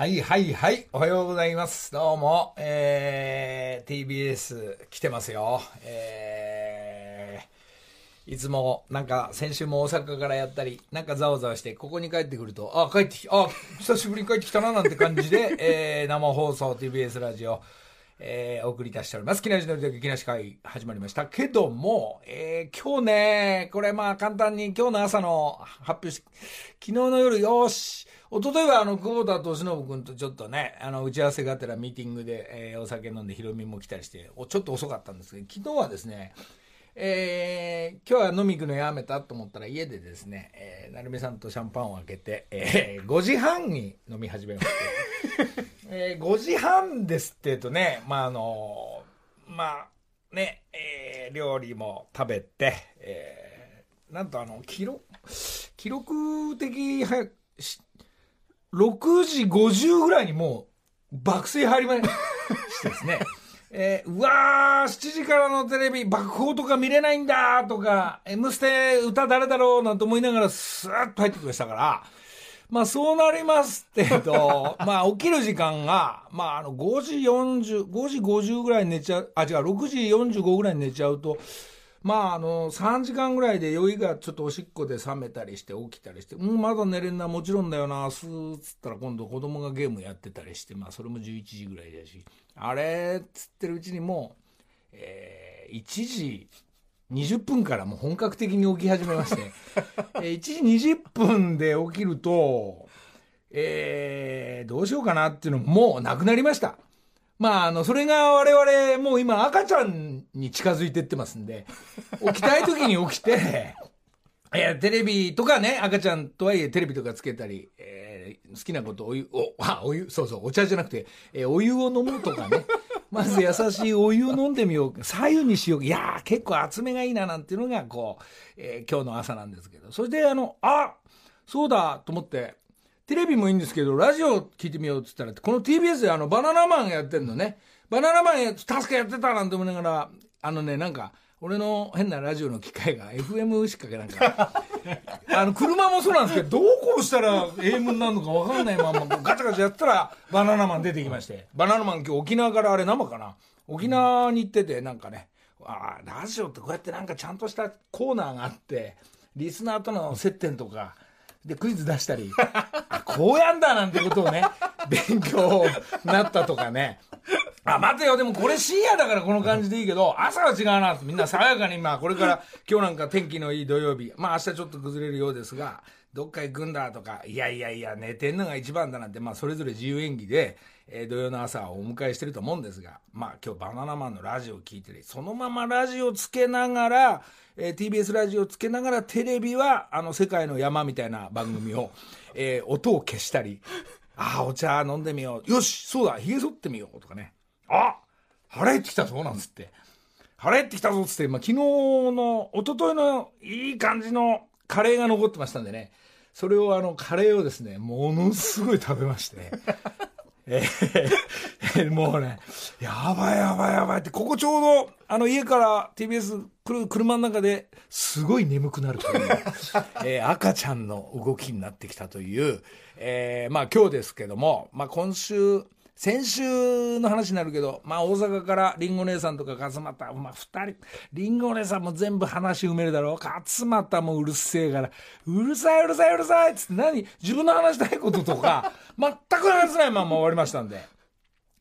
はいはいはい。おはようございます。どうも、えー、TBS 来てますよ。えー、いつも、なんか、先週も大阪からやったり、なんかざわざわして、ここに帰ってくると、あ、帰ってき、あ、久しぶりに帰ってきたな、なんて感じで、えー、生放送 TBS ラジオ、えー、お送り出しております。木梨のりと木梨会始まりましたけども、えー、今日ね、これまあ簡単に今日の朝の発表し、昨日の夜、よし、一昨日はあの、久保田敏信君とちょっとね、あの、打ち合わせがてらミーティングで、えー、お酒飲んでヒロミも来たりして、おちょっと遅かったんですけど、昨日はですね、えー、今日は飲み行くのやめたと思ったら家でですね、えー、成美さんとシャンパンを開けて、えー、5時半に飲み始めまして、えー、5時半ですって言うとね、まああのまあね、えー、料理も食べて、えー、なんとあの、記録、記録的はし6時50ぐらいにもう爆睡入りま してですね、えー、うわー、7時からのテレビ、爆砲とか見れないんだとか、M ステ歌誰だろうなんて思いながらスーッと入ってきましたから、まあそうなりますけど、まあ起きる時間が、まああの5時40、5時50ぐらいに寝ちゃう、あ違う、6時45ぐらいに寝ちゃうと、まああの3時間ぐらいで酔いがちょっとおしっこで冷めたりして起きたりして、うん、まだ寝れんな、もちろんだよな、スーッつったら今度子供がゲームやってたりして、まあそれも11時ぐらいだし、あれっつってるうちにもう、えー、1時20分からもう本格的に起き始めまして、えー1時20分で起きると、えー、どうしようかなっていうのももうなくなりました。まあ、あの、それが我々、もう今赤ちゃんに近づいてってますんで、起きたい時に起きて、えーテレビとかね、赤ちゃんとはいえテレビとかつけたり、えー好きなことお湯、お、あ、お湯、そうそう、お茶じゃなくて、えーお湯を飲むとかね、まず優しいお湯を飲んでみよう。左右にしよう。いやー、結構厚めがいいななんていうのが、こう、えー今日の朝なんですけど。それで、あの、あそうだと思って、テレビもいいんですけど、ラジオ聞いてみようって言ったら、この TBS であの、バナナマンやってんのね。バナナマンや、確かやってたなんて思いながら、あのね、なんか、俺の変なラジオの機械が FM しかなんか、あの、車もそうなんですけど、どうこうしたら AM になるのか分かんないまま、ガチャガチャやったら、バナナマン出てきまして。バナナマン今日沖縄からあれ生かな？沖縄に行ってて、なんかね、ああ、ラジオってこうやってなんかちゃんとしたコーナーがあって、リスナーとの接点とか、で、クイズ出したり、こうやんだなんてことをね、勉強なったとかね。あ、待てよ、でもこれ深夜だからこの感じでいいけど、朝は違うなってみんな爽やかに、まあこれから今日なんか天気のいい土曜日、まあ明日ちょっと崩れるようですが、どっか行くんだとか、いやいやいや、寝てんのが一番だなんて、まあそれぞれ自由演技で、えー土曜の朝をお迎えしてると思うんですが、まあ今日バナナマンのラジオを聞いてる、そのままラジオつけながら、えー TBS ラジオつけながらテレビは、あの世界の山みたいな番組を、えー音を消したり、ああ、お茶飲んでみよう。よし、そうだ、髭剃ってみようとかね。あ腹減ってきたぞなんつって。腹減ってきたぞっつって、まあ、昨日の、一昨日のいい感じのカレーが残ってましたんでね。それをあの、カレーをですね、ものすごい食べまして。えー もうね、やばいやばいやばいって、ここちょうど、あの家から TBS 来る車の中ですごい眠くなるという、えー赤ちゃんの動きになってきたという、えーまあ今日ですけども、まあ今週、先週の話になるけど、まあ大阪からリンゴ姉さんとか勝俣、まあ二人、リンゴ姉さんも全部話埋めるだろう。勝俣もうるせえから、うるさいうるさいうるさいっつって何？自分の話したいこととか、全く話せないまま終わりましたんで。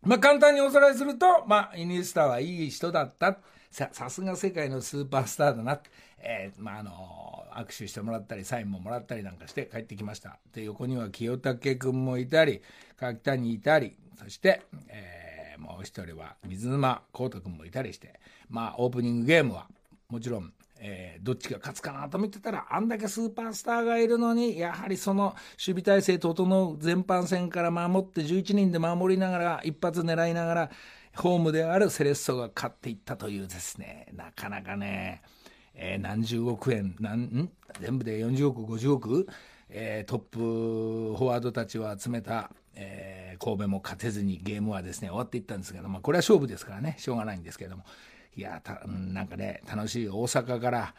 まあ簡単におさらいすると、まあイニエスタはいい人だった。さ、さすが世界のスーパースターだな。えーまああの握手してもらったり、サインももらったりなんかして帰ってきました。で、横には清武君もいたり、柿谷いたり、そして、えーもう一人は水沼光太君もいたりして、まあオープニングゲームは、もちろん、えーどっちが勝つかなと見てたら、あんだけスーパースターがいるのに、やはりその守備体制整う全般戦から守って11人で守りながら、一発狙いながら、ホームであるセレッソが勝っていったというですね、なかなかね、えー何十億円、なんん？全部で40億、50億、えートップフォワードたちを集めた、えー神戸も勝てずにゲームはですね終わっていったんですけど、まあ、これは勝負ですからねしょうがないんですけどもいやたなんかね楽しい大阪から、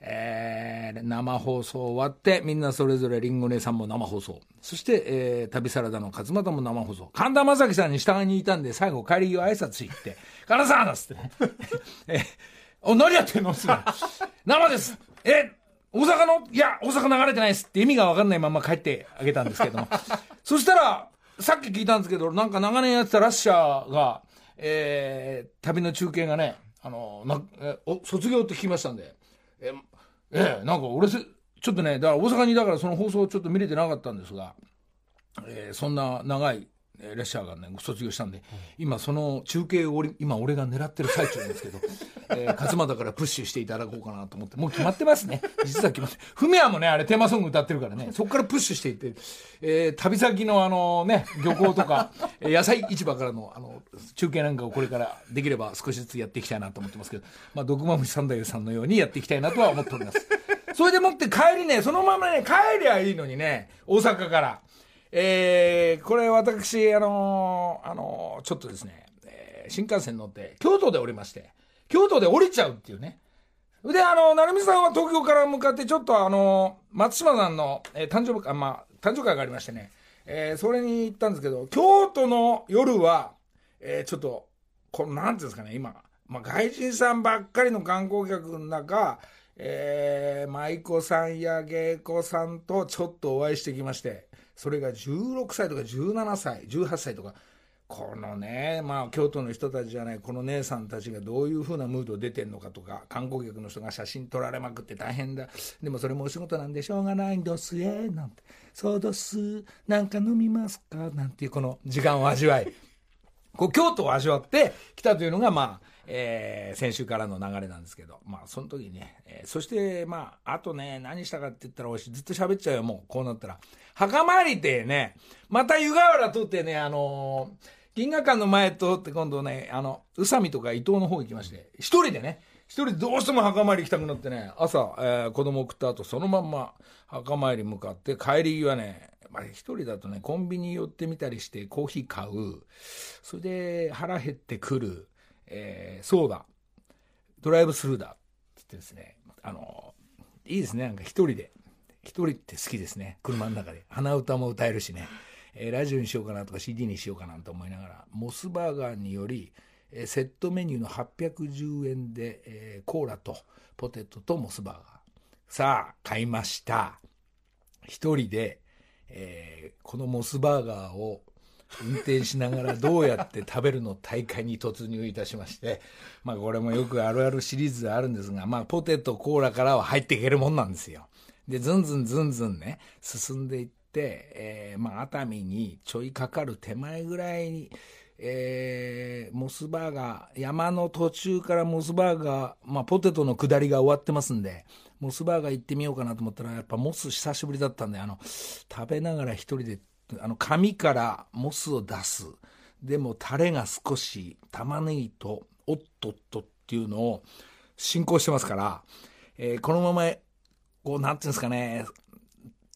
えー、生放送終わって、みんなそれぞれりんご姉さんも生放送。そして、えー、旅サラダの勝俣も生放送。神田正輝さんに従いにいたんで、最後帰り際挨拶行って、神田さんっつってね。えお、何やってんのす 生ですえ大阪の？いや、大阪流れてないですって意味が分かんないまま帰ってあげたんですけども。そしたら、さっき聞いたんですけど、なんか長年やってたラッシャーが、えー、旅の中継がね、あの、なえお卒業って聞きましたんで、ええ、なんか俺ちょっとね、だから大阪にだからその放送ちょっと見れてなかったんですが、えー、そんな長い列車がね卒業したんで、今その中継を今俺が狙ってる最中なんですけど、えー、勝俣からプッシュしていただこうかなと思ってもう決まってますね実は決まってフミヤもねあれテーマソング歌ってるからねそこからプッシュしていって、えー、旅先のあのね漁港とか 野菜市場からのあの中継なんかをこれからできれば少しずつやっていきたいなと思ってますけどまあ毒まむし三太夫さんのようにやっていきたいなとは思っておりますそれでもって帰りねそのままね帰りゃいいのにね大阪から。えー、これ私、あのー、あのー、ちょっとですね、えー、新幹線乗って、京都で降りまして、京都で降りちゃうっていうね。で、あの、成美さんは東京から向かって、ちょっとあの、松島さんの、えー、誕生日、あ、まあ、誕生会がありましてね、えー、それに行ったんですけど、京都の夜は、えー、ちょっと、この、なんていうんですかね、今、まあ、外人さんばっかりの観光客の中、えー、舞妓さんや芸妓さんとちょっとお会いしてきまして、それが16歳とか17歳18歳とか。このねまあ京都の人たちじゃないこの姉さんたちがどういうふうなムード出てんのかとか観光客の人が写真撮られまくって大変だ。でもそれもお仕事なんでしょうがないんですえなんて。そうどすなんか飲みますかなんていうこの時間を味わい。こう京都を味わってきたというのがまあえー、先週からの流れなんですけど、まあ、その時ね、えー、そして、まあ、あとね、何したかって言ったら、おしずっと喋っちゃうよ、もう、こうなったら。墓参りってね、また湯河原通ってね、あのー、銀河館の前通って今度ね、あの、宇佐美とか伊東の方行きまして、一人でね、一人どうしても墓参り行きたくなってね、朝、えー、子供送った後、そのまんま墓参り向かって、帰り際ね、まあ、一人だとね、コンビニ寄ってみたりして、コーヒー買う。それで、腹減ってくる。えー、そうだ、ドライブスルーだって言ってですね、あの、いいですね、なんか一人で。一人って好きですね、車の中で。鼻歌も歌えるしね、えー、ラジオにしようかなとか CD にしようかなと思いながら、モスバーガーにより、えー、セットメニューの810円で、えー、コーラとポテトとモスバーガー。さあ、買いました。一人で、えー、このモスバーガーを運転しながらどうやって食べるの大会に突入いたしまして、まあこれもよくあるあるシリーズであるんですが、まあポテト、コーラからは入っていけるもんなんですよ。で、ずんずんずんずんね、進んでいって、えー、まあ熱海にちょいかかる手前ぐらいに、えー、モスバーガー、山の途中からモスバーガー、まあポテトの下りが終わってますんで、モスバーガー行ってみようかなと思ったら、やっぱモス久しぶりだったんで、あの、食べながら一人であの紙からモスを出す。でもタレが少し玉ねぎとおっとっとっていうのを進行してますから、えー、このままこうなんていうんですかね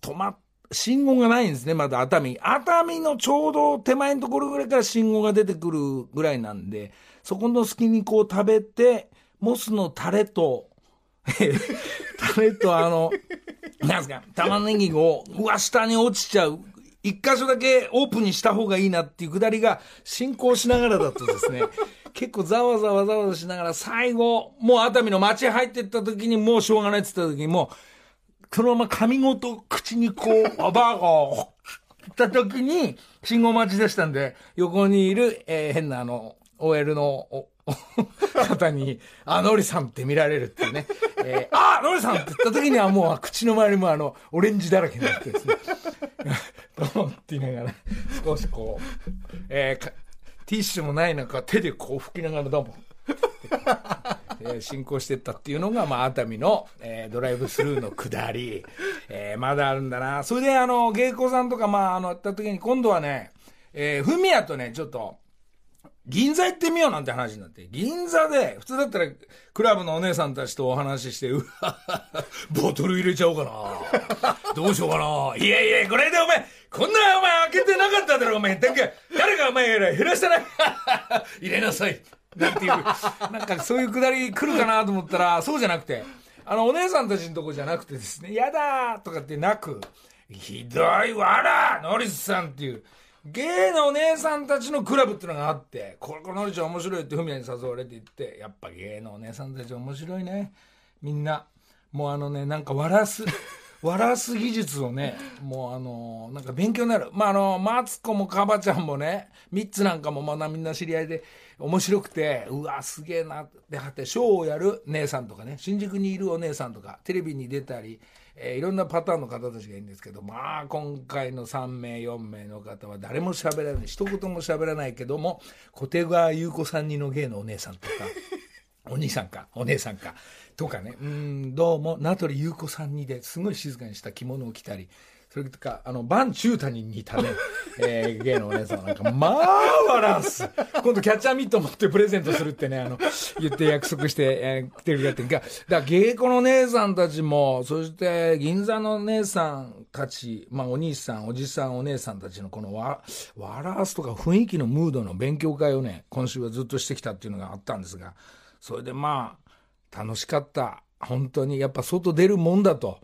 止ま信号がないんですねまだ熱海。熱海のちょうど手前のところぐらいから信号が出てくるぐらいなんでそこの隙にこう食べてモスのタレと タレとあのなんですか玉ねぎをうわ下に落ちちゃう。一箇所だけオープンにした方がいいなっていうくだりが進行しながらだとですね、結構ざわざわざわざしながら最後、もう熱海の街入ってった時にもうしょうがないって言った時にもう、そのまま髪ごと口にこう、バーガーをった時に信号待ちでしたんで、横にいる、えー、変なあの、OL の 方に、あ、ノリさんって見られるっていうね。えー、あ、ノリさんって言った時にはもう口の周りもあの、オレンジだらけになってですね。どうって言いながら、少しこう、えー、ティッシュもない中、手でこう拭きながらどうも。え、進行してったっていうのが、まあ、熱海の、えー、ドライブスルーの下り、えー、まだあるんだな。それで、あの、芸妓さんとか、まあ、あの、やった時に、今度はね、えー、フミヤとね、ちょっと、銀座行ってみようなんて話になって、銀座で、普通だったら、クラブのお姉さんたちとお話しして、うわ ボトル入れちゃおうかな。どうしようかな。いやいや、これでお前、こんなお前開けてなかっただろ、お前。だか誰がお前減らしたな。入れなさい。なんていう、なんかそういうくだり来るかなと思ったら、そうじゃなくて、あの、お姉さんたちのとこじゃなくてですね、やだーとかってなく、ひどいわらノリスさんっていう、ゲイのお姉さんたちのクラブっていうのがあって、これ、このりちゃん面白いってフミヤに誘われて行って、やっぱゲイのお姉さんたち面白いね。みんな。もうあのね、なんか笑わす。笑わす技術をね、もうあの、なんか勉強になる。まあ、あの、マツコもカバちゃんもね、ミッツなんかもまだみんな知り合いで面白くて、うわ、すげえなってはって、ショーをやる姉さんとかね、新宿にいるお姉さんとか、テレビに出たり、えー、いろんなパターンの方たちがいるんですけど、まあ、今回の3名、4名の方は誰も喋らない、一言も喋らないけども、小手川優子さんにの芸のお姉さんとか、お兄さんか、お姉さんか、とかね、うん、どうも、名取裕子さんにですごい静かにした着物を着たり、それとか、あの、バンチュータに似たね、えー、芸のお姉さんなんか、まあ、笑わす。今度キャッチャーミット持ってプレゼントするってね、あの、言って約束して、えー、テレビやってんが、だから芸妓の姉さんたちも、そして銀座の姉さんたち、まあ、お兄さん、おじさん、お姉さんたちのこのわ、笑わすとか雰囲気のムードの勉強会をね、今週はずっとしてきたっていうのがあったんですが、それでまあ、楽しかった。本当に、やっぱ外出るもんだと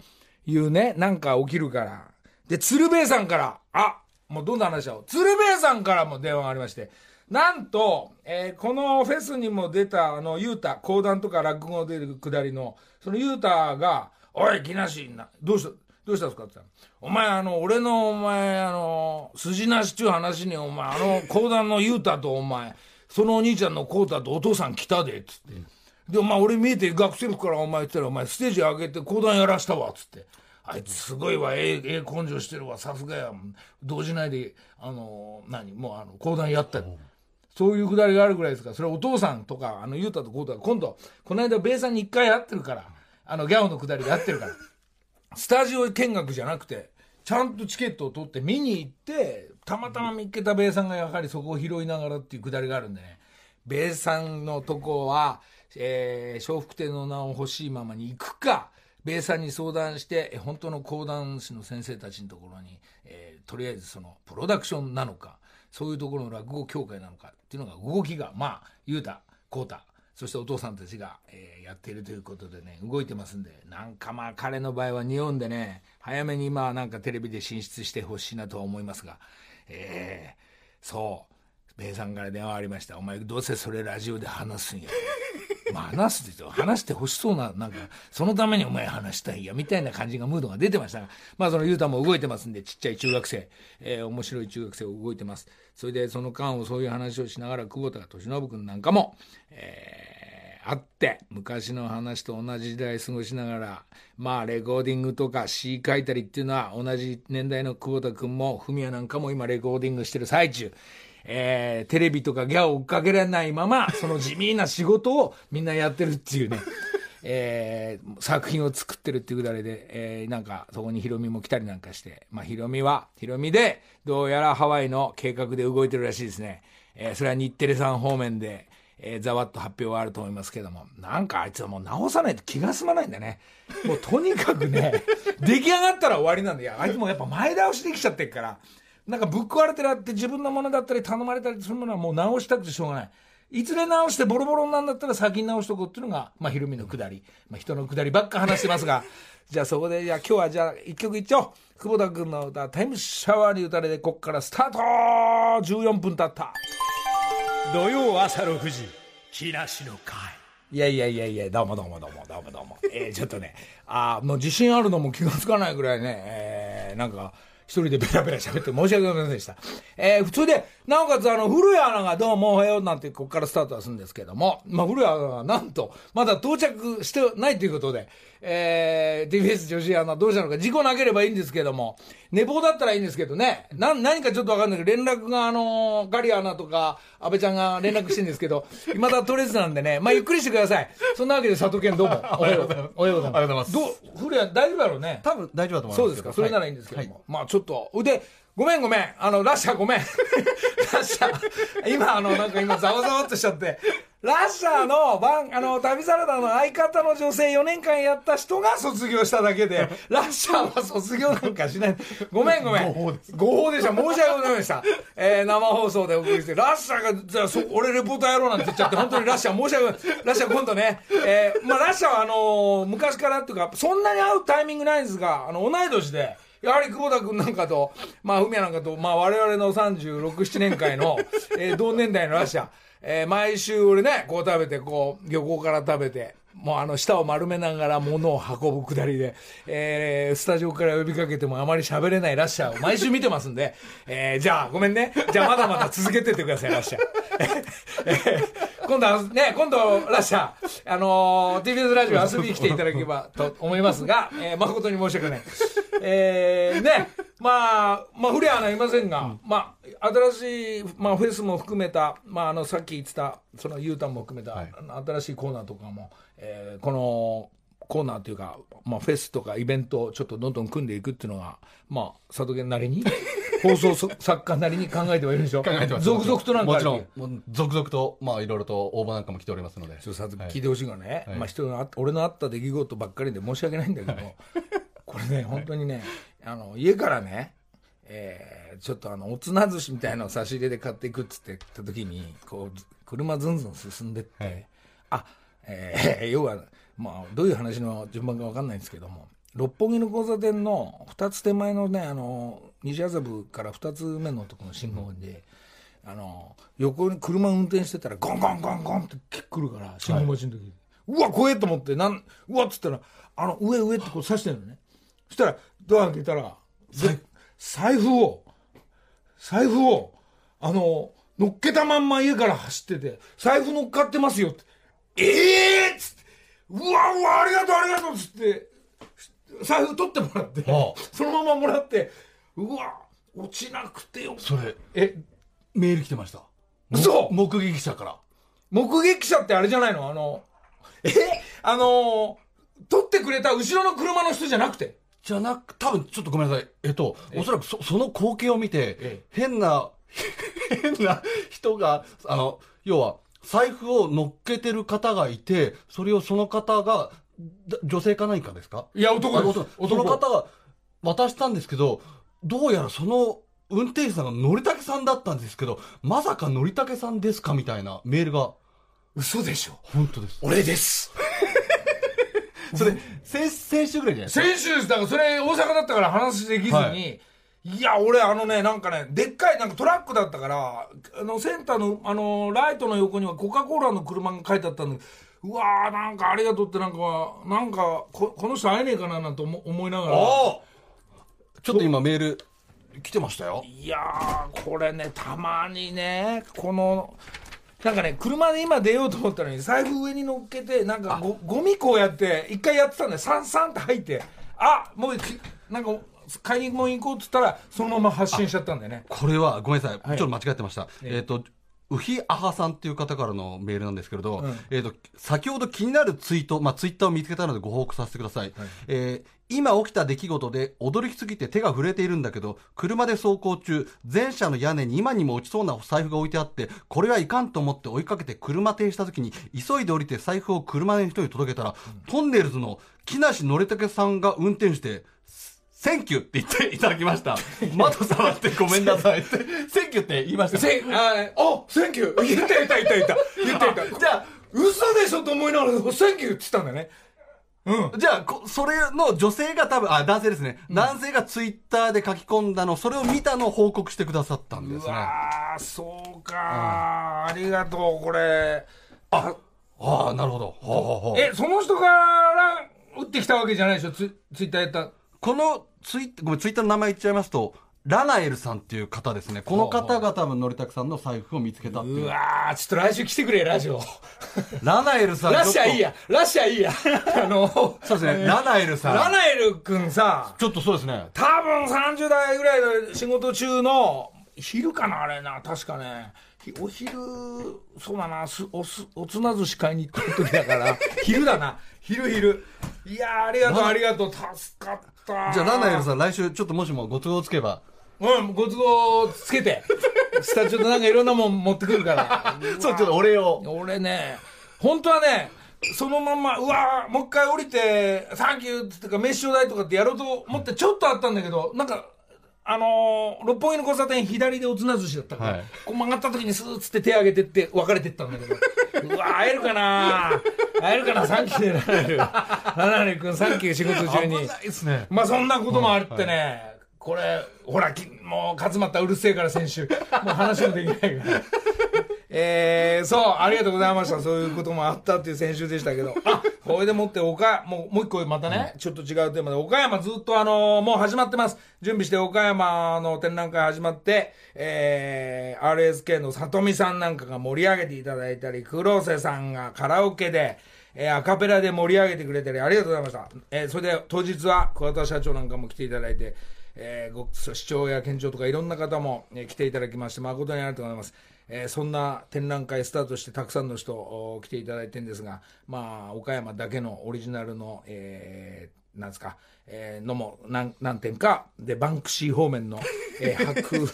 いうね、なんか起きるから。で、鶴瓶さんから、あ、もうどんな話だろう。鶴瓶さんからも電話がありまして、なんと、えー、このフェスにも出た、あの、ゆうた、講談とか落語出るくだりの、そのゆうたが、おい、木梨な、どうした、どうしたんですかって言った、お前、あの、俺の、お前、あの、筋なしっちゅう話に、お前、あの、講談のゆうたと、お前、そのお兄ちゃんのコータとお父さん来たで、つって。で、まあ俺見えて学生服からお前言ったら、お前ステージ上げて講談やらしたわ、つって。あいつすごいわ、ええ、ええ根性してるわ、さすがや。動じないで、あの、何、もうあの、講談やったそういうくだりがあるぐらいですから、それお父さんとか、あの、ゆうたとこうた今度、この間、ベイさんに一回会ってるから、あの、ギャオのくだりがあってるから、スタジオ見学じゃなくて、ちゃんとチケットを取って見に行って、たまたま見っけたベイさんがやはりそこを拾いながらっていうくだりがあるんでね、ベイさんのとこは、えー、笑福亭の名を欲しいままに行くか、ベイさんに相談して、本当の講談師の先生たちのところに、えー、とりあえずその、プロダクションなのか、そういうところの落語協会なのかっていうのが動きが、まあ、ゆうた、こうた、そしてお父さんたちが、えー、やっているということでね、動いてますんで、なんかまあ彼の場合は日本でね、早めにまあなんかテレビで進出してほしいなとは思いますが、えー、そう、ベイさんから電話ありました。お前どうせそれラジオで話すんや。まあ話すで。話してほしそうな、なんか、そのためにお前話したいや、みたいな感じがムードが出てましたが、まあそのゆうたも動いてますんで、ちっちゃい中学生、えー、面白い中学生動いてます。それでその間をそういう話をしながら、久保田敏信君なんかも、えー、会って、昔の話と同じ時代過ごしながら、まあレコーディングとか詩書いたりっていうのは、同じ年代の久保田君も、文也なんかも今レコーディングしてる最中。えー、テレビとかギャを追っかけられないまま、その地味な仕事をみんなやってるっていうね。えー、作品を作ってるっていうくだりで、えー、なんか、そこにヒロミも来たりなんかして、まあ、ヒロミは、ヒロミで、どうやらハワイの計画で動いてるらしいですね。えー、それは日テレさん方面で、えー、ざわっと発表はあると思いますけども、なんかあいつはもう直さないと気が済まないんだね。もうとにかくね、出来上がったら終わりなんだよ。あいつもやっぱ前倒しできちゃってるから、なんかぶっ壊れてるって自分のものだったり頼まれたりするものはもう直したくてしょうがない。いずれ直してボロボロになんだったら先に直しとこうっていうのが、まあ、ひろみのくだり。まあ、人のくだりばっか話してますが、じゃあそこで、じゃあ今日はじゃあ一曲いっちゃおう。久保田君の歌、タイムシャワーに打たれて、こっからスタート !14 分経った。土曜朝6時、木梨の会。いやいやいやいや、どうもどうもどうもどうもどうも。えー、ちょっとね、あもう自信あるのも気がつかないぐらいね、えー、なんか、一人でベラベラ喋って申し訳ございませんでした。えー、普通で、なおかつあの、古谷アナがどうもおはようなんてここからスタートはするんですけども、まあ、古谷アナがなんと、まだ到着してないということで、えー、TBS 女子アナどうしたのか、事故なければいいんですけども、寝坊だったらいいんですけどね、な、何かちょっとわかんないけど、連絡があのー、ガリアナとか、安倍ちゃんが連絡してるんですけど、未だ取れずなんでね、まあ、ゆっくりしてください。そんなわけで佐藤健どうも。おはようございます。おはようございます。どう、古谷大丈夫だろうね。多分大丈夫だと思います。そうですか、それならいいんですけども。はい、まあちょっと、腕、ごめんごめん。あの、ラッシャーごめん。ラッシャー。今、あの、なんか今、ざわざわっとしちゃって。ラッシャーの番、あの、旅サラダの相方の女性4年間やった人が卒業しただけで、ラッシャーは卒業なんかしない。ごめんごめん。誤報です誤報でした。申し訳ございませんでした。えー、生放送でお送りして、ラッシャーが、じゃあ、そ俺レポーターやろうなんて言っちゃって、本当にラッシャー申し訳ない。ラッシャー今度ね、えー、まあラッシャーはあのー昔からっていうか、そんなに会うタイミングないんですが、あの、同い年で、やはり久保田君なんかと、まあ、文也なんかと、まあ、我々の36、7年会の、えー同年代のラッシャー、えー毎週俺ね、こう食べて、こう、漁港から食べて、もうあの、舌を丸めながら物を運ぶくだりで、えースタジオから呼びかけてもあまり喋れないラッシャーを毎週見てますんで、えーじゃあ、ごめんね。じゃあ、まだまだ続けてってください、ラッシャー。えー今度はね、今度、ラッシャー、あのー TBS ラジオ遊びに来ていただければと思いますが、えー誠に申し訳ない。えーね、まあ、まあ、フレアはいませんが、まあ、新しい、まあ、フェスも含めた、まあ、あの、さっき言ってた、その U ターンも含めた、はい新しいコーナーとかも、えーこの、コーナーというか、まあ、フェスとかイベントをちょっとどんどん組んでいくっていうのが、まあ、佐渡源なりに、放送そ作家なりに考えてはいるんでしょ考えてます。続々となんかもちろん続々とまあいろいろと応募なんかも来ておりますので。ちょっと聞いてほしいからね、はい。まあ、人があ俺のあった出来事ばっかりで申し訳ないんだけど、これね、本当にね、あの家からね、えーちょっとあのおつな寿司みたいなのを差し入れで買っていくっつって言った時にこうず車ずんずん進んでって、はい。あ、えー 要は、まあ、どういう話の順番か分かんないんですけども六本木の交差点の2つ手前のねあの西麻布から2つ目のところの信号で、あの横に車運転してたらゴンゴンゴンゴンって来るから信号待ちの時、うわ怖えと思ってなんうわっつったらあの上上ってこう刺してるのね。そしたらドア開けたらで財布を財布をあの乗っけたまんま家から走ってて財布乗っかってますよってええー、っつって。うわうわありがとうありがとうっつって。財布取ってもらってああ。そのままもらって。うわ落ちなくてよ。それ。えメール来てました。嘘。目撃者から。目撃者ってあれじゃないの？あのえあの取ってくれた後ろの車の人じゃなくて。じゃなく多分ちょっとごめんなさい。えっとおそらくそその光景を見て、え。変な 変な人があの要は財布を乗っけてる方がいてそれをその方がだ女性か何かですか？いや男です。その方が渡したんですけどどうやらその運転手さんがのりたけさんだったんですけどまさかのりたけさんですかみたいなメールが。嘘でしょ。本当です。俺です。それ先先週ぐらいじゃないですか？先週です。だからそれ大阪だったから話できずに、、はいや俺あのねなんかねでっかいなんかトラックだったからあのセンターのあのライトの横にはコカ・コーラの車が書いてあったんだけどうわーなんかありがとうってなんかなんかここの人会えねえかななんて思思いながら。ちょっと今メール来てましたよ。いやーこれねたまにねこのなんかね車で今出ようと思ったのに財布上に乗っけてなんかごゴミこうやって一回やってたんだよ。サンサンって入って。あもうきなんか買い物行こうっつったらそのまま発信しちゃったんだよね。これはごめんなさい、はい。ちょっと間違ってました、ええ。えっ、とウヒアハさんっていう方からのメールなんですけれど、うん。えっ、と、先ほど気になるツイート、まあ、ツイッターを見つけたのでご報告させてください。えー今起きた出来事で驚きすぎて手が震えているんだけど、車で走行中、前車の屋根に今にも落ちそうな財布が置いてあって、これはいかんと思って追いかけて車停した時に、急いで降りて財布を車の人に届けたら、とんねるずの木梨憲武さんが運転して、 thank you って言っていただきました。窓触ってごめんなさいって。 thank you って言いました。せんああ thank you 言った言った言った言った言った言ったじゃあ、嘘でしょと思いながら thank you って言ったんだよねうんじゃあ、こそれの女性が多分、あ、男性ですね。男性がツイッターで書き込んだの、それを見たのを報告してくださったんですね。うわーそうか、ありがとうこれあああ、なるほど。えその人から打ってきたわけじゃないでしょ？ツツイッターやったこのツイッごめん、ツイッターの名前言っちゃいますと、ラナエルさんっていう方ですね。この方が多分、のりたくさんの財布を見つけたっていうう。わーちょっと来週来てくれラジオ ラナエルさん。ラッシャーいいやラッシャーいいや あのと。そうですね。ラナエルさん。ラナエル君さちょっとそうですね。多分30代ぐらいの仕事中の昼かなあれな確かねひお昼そうだなすおすおつな寿司買いに行った時だから 昼だな。昼昼。いやーありがとうラありがとう。助かったじゃあ、ラナエルさん、来週ちょっともしもご都合つけば、うんご都合つけて。スタジオとなんかいろんなもん持ってくるから。そう、ちょっとお礼を。俺ね、本当はね、そのまま、うわーもう一回降りて、サンキューってか、飯ちょうだいとかってやろうと思ってちょっとあったんだけど、なんか、あのー六本木の交差点左でおつな寿司だったから、はいこう曲がった時にスーッつって手挙げてって別れてったんだけど、うわー会えるかな？会えるかな？サンキューでラナル。ラナル君サンキュー仕事中に。ですね。まあそんなこともあってね、これ、ほら、きもう勝俣うるせえから先週、もう話もできないから。えー、そう、ありがとうございました。そういうこともあったっていう先週でしたけど。あ、これでもって、岡、もう、もう一個またね、ちょっと違うテーマで、岡山ずっとあのもう始まってます。準備して岡山の展覧会始まって、えー、RSK の里見さんなんかが盛り上げていただいたり、黒瀬さんがカラオケで、えーアカペラで盛り上げてくれたりありがとうございました。えーそれで当日は桑田社長なんかも来ていただいて、えーご市長や県庁とかいろんな方も、えー来ていただきまして誠にありがとうございます。えーそんな展覧会スタートしてたくさんの人お来ていただいてるんですが、まあ、岡山だけのオリジナルの、えーなんですか、えーのも何何点か、で、バンクシー方面の、えー 白、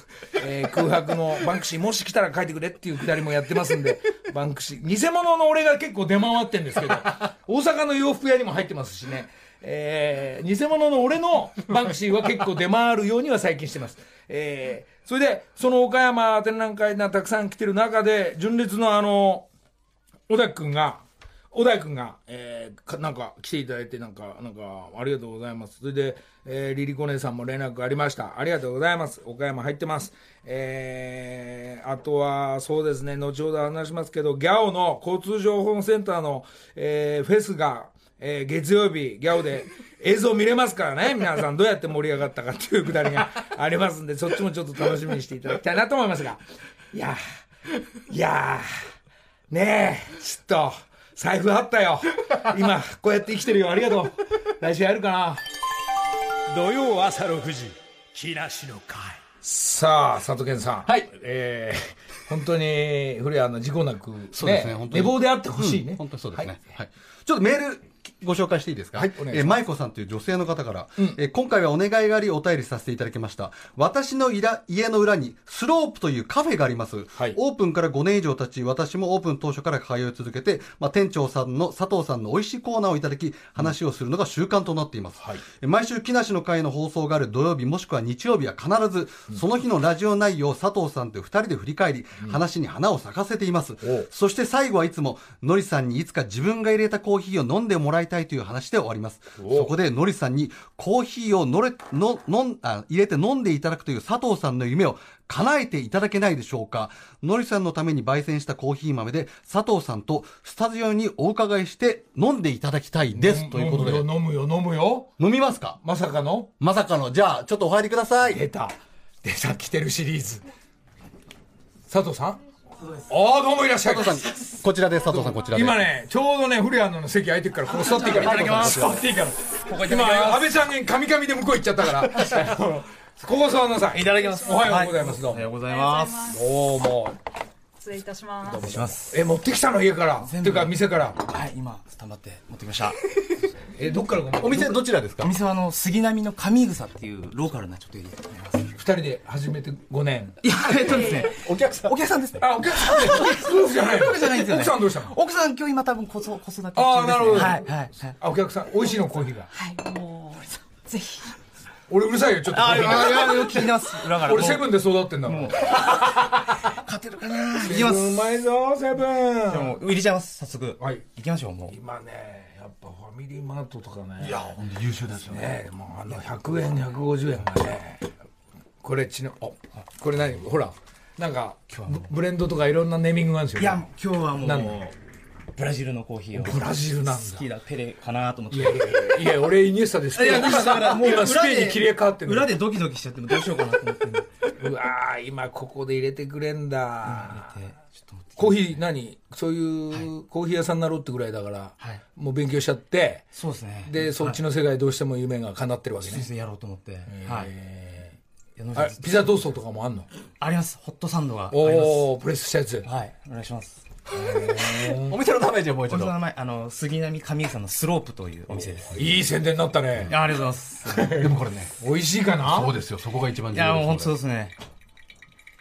えー空白のバンクシー、もし来たら書いてくれっていうくだりもやってますんで、バンクシー、偽物の俺が結構出回ってるんですけど、大阪の洋服屋にも入ってますしね、えー偽物の俺のバンクシーは結構出回るようには最近してます。えーそれで、その岡山展覧会がたくさん来てる中で、純烈のあの、小田君が、小田井君が、えーなんか来ていただいて、なんか、なんか、ありがとうございます。それで、えーリリコ姉さんも連絡ありました。ありがとうございます。岡山入ってます。えーあとは、そうですね、後ほど話しますけど、ギャオの交通情報センターの、えーフェスが、えー月曜日、ギャオで映像見れますからね、皆さんどうやって盛り上がったかっていうくだりがありますんで、そっちもちょっと楽しみにしていただきたいなと思いますが。いやー、いやー、ねえ、ちょっと、財布あったよ。今、こうやって生きてるよ。ありがとう。来週やるかな。土曜朝6時木梨の会さあ、佐藤健さん。はいえー、本当に、古谷の事故なく、そうですね本当に寝坊であってほしいね。うん本当にそうですね。はいはい。ちょっとメールご紹介していいですか？はいお願いします。えー、舞子さんという女性の方から、えー今回はお願いがありお便りさせていただきました。私のいら家の裏にスロープというカフェがあります。はい。オープンから5年以上経ち、私もオープン当初から通い続けて、まあ、店長さんの佐藤さんの美味しいコーナーをいただき、話をするのが習慣となっています。はい。えー毎週木梨の会の放送がある土曜日もしくは日曜日は必ず、その日のラジオ内容を佐藤さんと2人で振り返り、話に花を咲かせています。おそして最後はいつも、のりさんにいつか自分が入れたコーヒーを飲んでもらいたいという話で終わります。おそこでのりさんにコーヒーをのれののんあ入れて飲んでいただくという佐藤さんの夢を叶えていただけないでしょうか。のりさんのために焙煎したコーヒー豆で佐藤さんとスタジオにお伺いして飲んでいただきたいです。ということで。飲むよ、飲むよ、飲むよ。飲みますか？まさかの？まさかの、じゃあ、ちょっとお入りください。出た。出た、来てるシリーズ。佐藤さん？ああ、どうもいらっしゃい。佐藤さん、こちらです。佐藤さん、こちらで。今ね、ちょうどね、古谷の席空いてるから、ここ座っていいから。いただきます。座っていいから。今、安倍さんにカミカミで向こう行っちゃったから。ここ座んなさい。いただきます。おはようございます。どうも。おはようございます。どうも。失礼いたします。します。え、持ってきたの？家から。っていうか、店から。はい、今、スタンバって持ってきました。え、どっから？お店どちらですか？お店は、あの、杉並の上草っていうローカルなちょっとエリアになります。二人で始めて5年。いや、えっとですね、お客さん。お客さんですね。あ、お客さんで、夫婦じゃないの夫婦じゃないんですよね。奥さんどうしたの？奥さん今日今多分子育子育て中です、ね。あーなるほどはい、はい、はい。あ、お客さん、美味しいのコーヒーが。はい、もう、ぜひ。俺うるさいよ、ちょっと。あ、いや、いや、聞いてます。裏から。俺セブンで育ってんだもん。勝てるかな？行きます。うまいぞ、セブじゃあン。もう、入れちゃいます、早速。はい。行きましょう、もう。今ね、やっぱファミリーマートとかね。いや、ほんと優秀ですよね。ねもうあの100円150円がねこれちのあこれ何？ほらなんかブブレンドとかいろんなネーミングがあるんですよ。いや、今日はもう、ブラジルのコーヒーを。ブラジルなんだ。好きだ、ペレかなと思って。いやいやいやいや俺イニエスタですいや、だからもう今スペインに切り替わってる裏でドキドキしちゃってもどうしようかなと思って。うわー今ここで入れてくれんだ。コーヒー何？そういうコーヒー屋さんになろうってぐらいだから、はい。もう勉強しちゃってそうですね。でそっちの世界どうしても夢が叶ってるわけね。先生やろうと思って。はい。ピザトーストとかもあんの？あります。ホットサンドがありおおプレスしたやつ。はい。お願いします。お店の名前じゃあもう一度お店の。名前、あの、杉並上草のスロープというお店です。いい宣伝になったねいや、ありがとうございます。でもこれね、美味しいかな？そうですよ。そこが一番いや、もう本当そうでですね。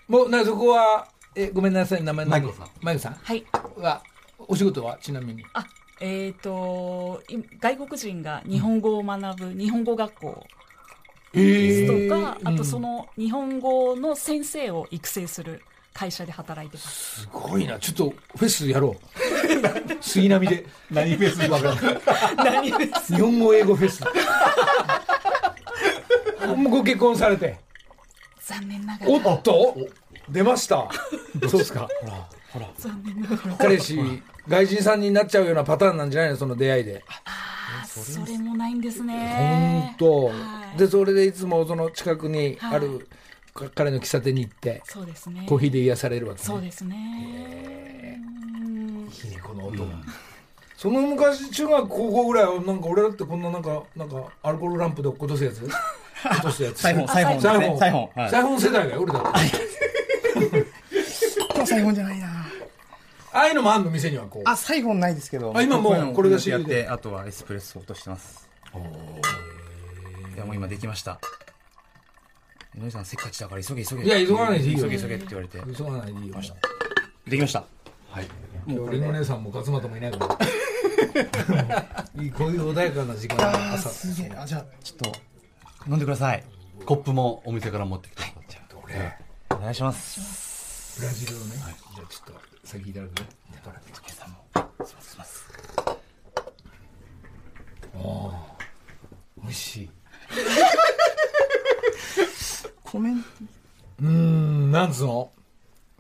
もうなそこはえごめんなさい名前マイコさんマイコさん？はい。はお仕事はちなみに？あ、えっ、と、い外国人が日本語を学ぶ日本語学校ですとか、あとその日本語の先生を育成する会社で働いてます。すごいな。ちょっとフェスやろう。杉並で。何フェス？わかんない。何です日本語英語フェス。もうご結婚されて。残念ながら。おっと？出ました。そうですか。残念ながら。彼氏外人さんになっちゃうようなパターンなんじゃないの？その出会いで。あそれもないんです本ね。当、はいでそれでいつもその近くにある、か彼の喫茶店に行ってそうですね。コーヒーで癒されるわけ、ね、そうですね。うんいいねこの音が、その昔中学高校ぐらいはなんか俺だってこんななんかなんかアルコールランプで落っことすやつ？落とすやつ サイフォン、サイフォンサイフォン。ねサイフォン。はい。サイフォン世代だよ俺だって サイフォンじゃないなああいうのもあんの店にはこうあ、サイフォンないですけど。あ今もうういうのこれが主流でやって、あとはエスプレッソを落としてます。いや、もう今できました。井上さんせっかちだから急げ急げ。いや急がないでいいよ急げ急げって言われて。急がないでいいよできました。今日リンゴ姉さんも勝俣もいないから いいこういう穏やかな時間が朝すげえ。あ、じゃあ、ちょっと、飲んでください。コップもお店から持ってきて俺お願いします。ブラジルをね、じゃあちょっと先いただくね時計さんも。すいますいません。美味しい コメンうーんなんつうの？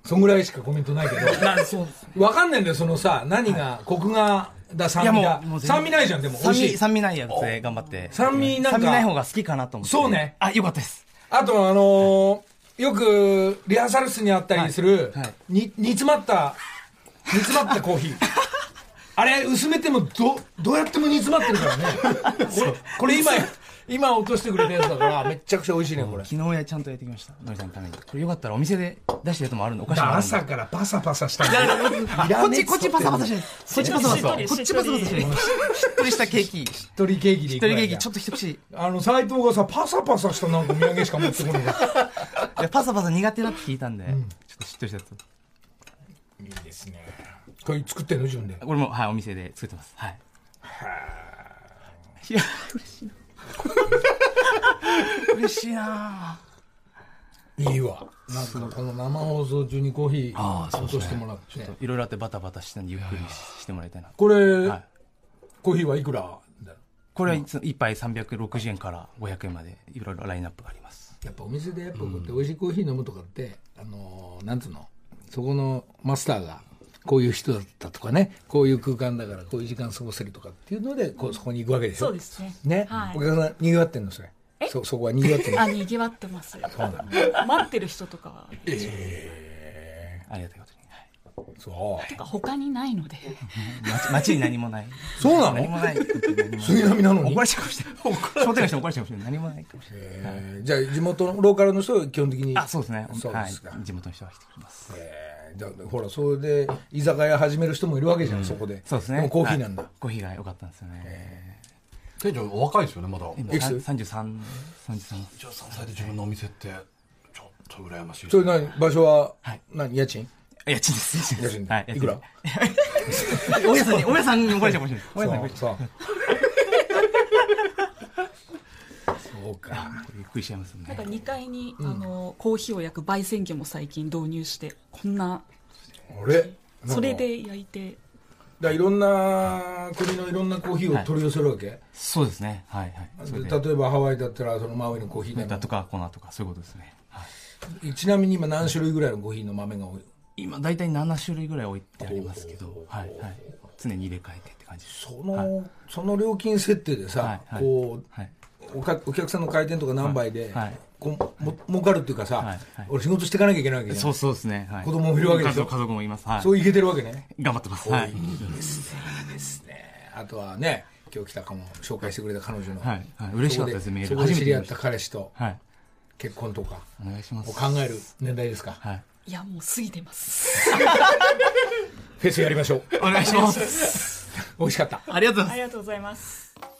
そんぐらいしかコメントないけどト。なんそうです。わかんないんだよそのさ何がコクがだ酸味だ酸味ないじゃんでも美酸味、味しい酸味ないやつで頑張って。酸味なんか酸味ない方が好きかなと思って。そうねあ、よかったです。あとあのーよくリハーサル室にあったりする、はい。はい。に煮詰まった煮詰まったコーヒー。あれ薄めてもどどうやっても煮詰まってるからね。これこれ今今落としてくれたやつだから めっちゃくちゃ美味しいねこれ昨日やちゃんとやってきました。のりさんのために。これよかったらお店で出してるやつもあるんで、お菓子もあるんで。朝からパサパサしたこっち、こっちパサパサしてる。こっちパサパサ。こっしっとりちパサパサしてる。しっとりしたケーキ。一人ケーキで一人ケーキ、ちょっっと一口。あの斎藤がさパサパサしたなんかお土産しか持ってこない いやパサパサ苦手だって聞いたんで、ちょっとしっとりしたやつ。いいですねこれ作ってんの自分でこれも、はい、お店で作ってます。はい。いや、嬉しいな。嬉しいないいわなんかこの生放送中にコーヒー落としてもらっていろいろあってバタバタしてゆっくりしてもらいたいな。これ、はい。コーヒーはいくら？これはいつ一杯360円から500円まで、いろいろラインナップがあります。うやっぱお店でやっぱこうやって美味しいコーヒー飲むとかって、あのーなんつうの？そこのマスターがこういう人だったとかねこういう空間だからこういう時間過ごせるとかっていうのでこうそこに行くわけでしょそうですね。ね、はい。お客さんにぎわってんのそれ。そそこはにぎわってんの？あ、賑わってます。待ってる人とかは、ありがたいことそうとか他にないので。街 街に何もない。そうなの？何もない。杉並なのに？怒られちゃうかもしれない。商店街の人怒られちゃうかもしれない。何もないかもしれない。えーじゃあ地元のローカルの人は基本的に？あ、そうですね。はいそうですか。地元の人は来てくれます。えーじゃあほらそれで居酒屋始める人もいるわけじゃん、そこでそうですね。もコーヒーなんだ、はいコーヒーが良かったんですよね。店長お若いですよねまだ今いくつ？三十三、三十三。13歳で自分のお店ってちょっと羨ましいですそれ何？場所は、はい何？家賃？家賃です。家賃はい。いくら？大家さんに、大家さんに怒られちゃうかもしれない。大家さんに怒られちゃそうそうかう。ゆっくりしちゃいますよなんかね。2階に、あのコーヒーを焼く焙煎機も最近導入してこんなあれ？それで焼いてだからいろんな国のいろんなコーヒーを取り寄せるわけ、そうですね。はいはい。それで。で例えばハワイだったらそのマウイのコーヒーだだとか、粉とか、そういうことですね。はいちなみに今何種類ぐらいのコーヒーの豆が多い？今、大体7種類ぐらい置いてありますけど、はいはい。常に入れ替えてって感じです。その、はいその料金設定でさ、はいはいこはい。うおかお客さんの回転とか何倍で、はいこうも儲かるっていうかさ、俺仕事していかなきゃいけないわけそうそうですね。はい。子供もいるわけでしょ？家族もいます。はい。そういけてるわけね頑張ってます。はい。いいですねいいですねあとはね今日来たかも紹介してくれた彼女の、はいはい嬉しかったですメールそこで知り合った初めて見ました彼氏とはい。結婚とかお願いします。を考える年代ですか？はい。いやもう過ぎてます。フェスやりましょう。お願いします。美味しかった。ありがとうございます。ありがとうございます